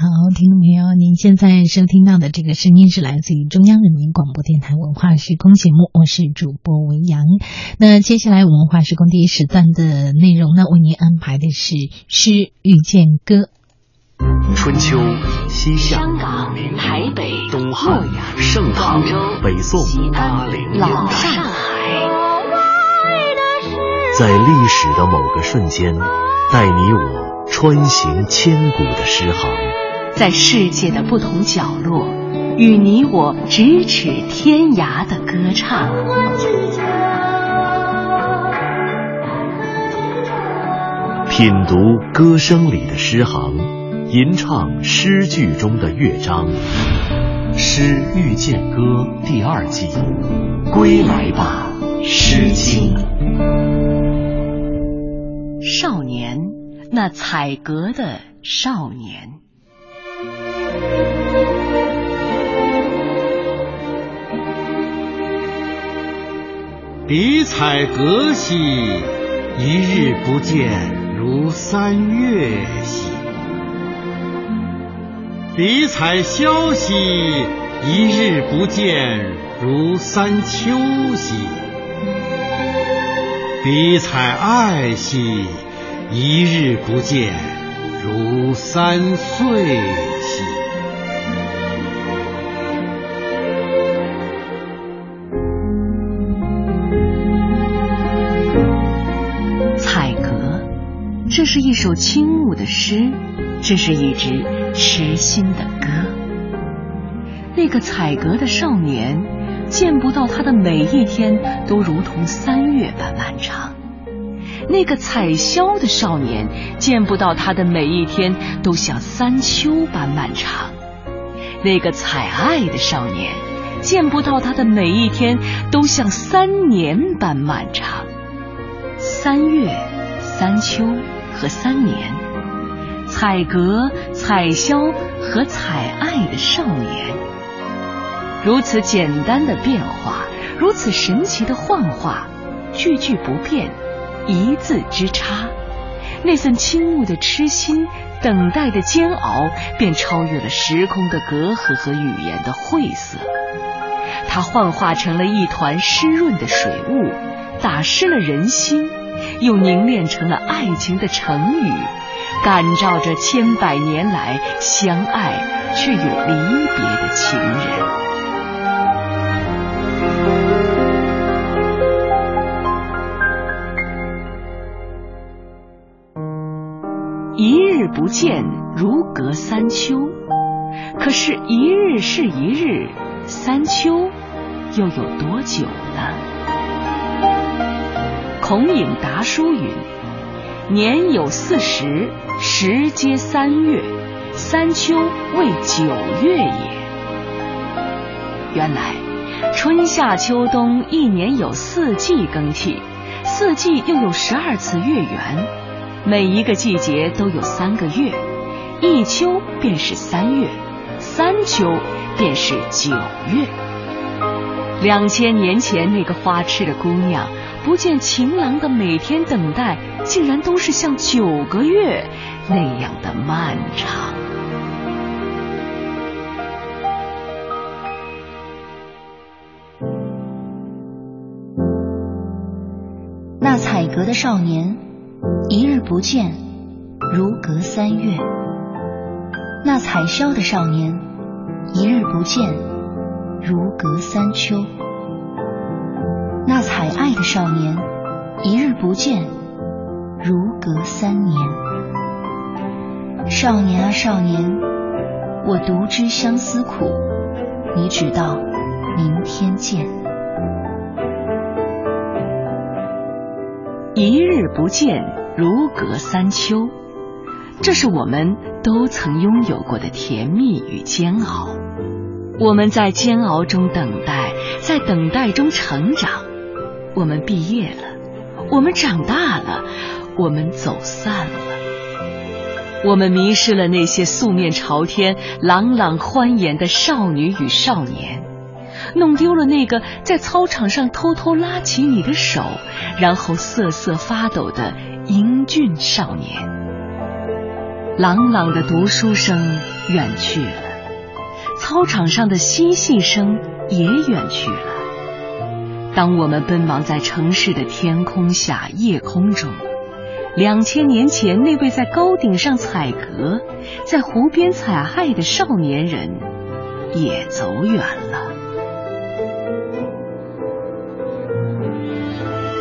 好，听众朋友，您现在收听到的这个声音是来自于中央人民广播电台文化时空节目，我是主播维扬。那接下来文化时空第一时段的内容呢，为您安排的是《诗遇见歌》。春秋、西夏、香港、台北、东汉、盛唐、北宋、八零老上海，在历史的某个瞬间，带你我穿行千古的诗行，在世界的不同角落，与你我咫尺天涯的歌唱。品读歌声里的诗行。吟唱诗句中的乐章，《诗遇见歌》第二季，归来吧，《诗经》。少年，那采格的少年。比采格兮，一日不见，如三月兮。比采萧兮，一日不见，如三秋兮；比采艾兮，一日不见，如三岁兮。这是一首倾慕的诗，这是一支。痴心的歌，那个采格的少年，见不到他的每一天都如同三月般漫长；那个采萧的少年，见不到他的每一天都像三秋般漫长；那个采艾的少年，见不到他的每一天都像三年般漫长。三月、三秋和三年。采格、采萧和采艾的少年，如此简单的变化，如此神奇的幻化，句句不变，一字之差，那份倾慕的痴心，等待的煎熬，便超越了时空的隔阂和语言的晦涩。它幻化成了一团湿润的水雾，打湿了人心，又凝练成了爱情的成语。感召着千百年来相爱却又离别的情人。一日不见，如隔三秋。可是，一日是一日，三秋又有多久呢？孔颖达书云：“年有四十。”时皆三月，三秋为九月也。原来春夏秋冬一年有四季更替，四季又有十二次月圆，每一个季节都有三个月，一秋便是三月，三秋便是九月。两千年前那个花痴的姑娘。不见情郎的每天等待，竟然都是像九个月那样的漫长。那采格的少年，一日不见，如隔三月；那采萧的少年，一日不见，如隔三秋。那采艾的少年，一日不见，如隔三年。少年啊少年，我独知相思苦，你只道明天见。一日不见，如隔三秋，这是我们都曾拥有过的甜蜜与煎熬。我们在煎熬中等待，在等待中成长。我们毕业了，我们长大了，我们走散了，我们迷失了那些素面朝天、朗朗欢颜的少女与少年，弄丢了那个在操场上偷偷拉起你的手，然后瑟瑟发抖的英俊少年。朗朗的读书声，远去了，操场上的嬉戏声也远去了。当我们奔忙在城市的天空下、夜空中，两千年前那位在高顶上采格、在湖边采艾的少年人，也走远了。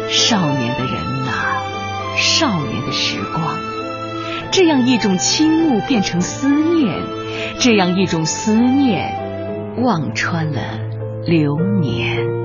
少年的人呐，少年的时光，这样一种倾慕变成思念，这样一种思念，望穿了流年。